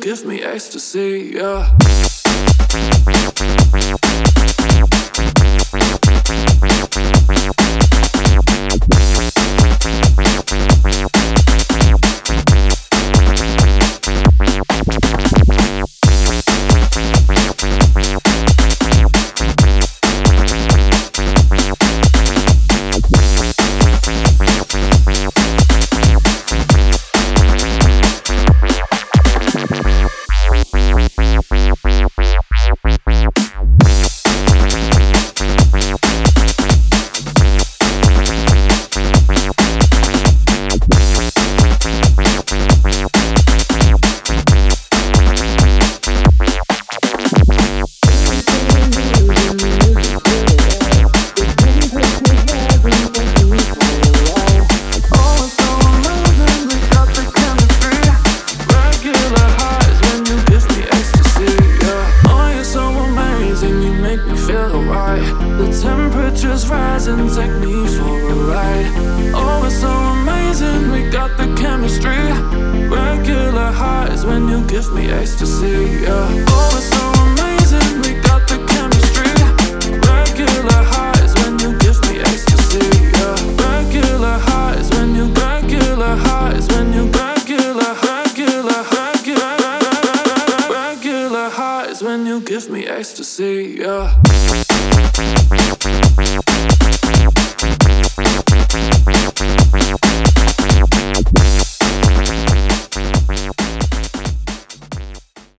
give me ecstasy, yeah. you make me feel alright. The temperature's rising, take me for a ride. Oh, it's so amazing, we got the chemistry. Regular highs when you give me ecstasy, yeah. Oh, when you give me ecstasy, yeah.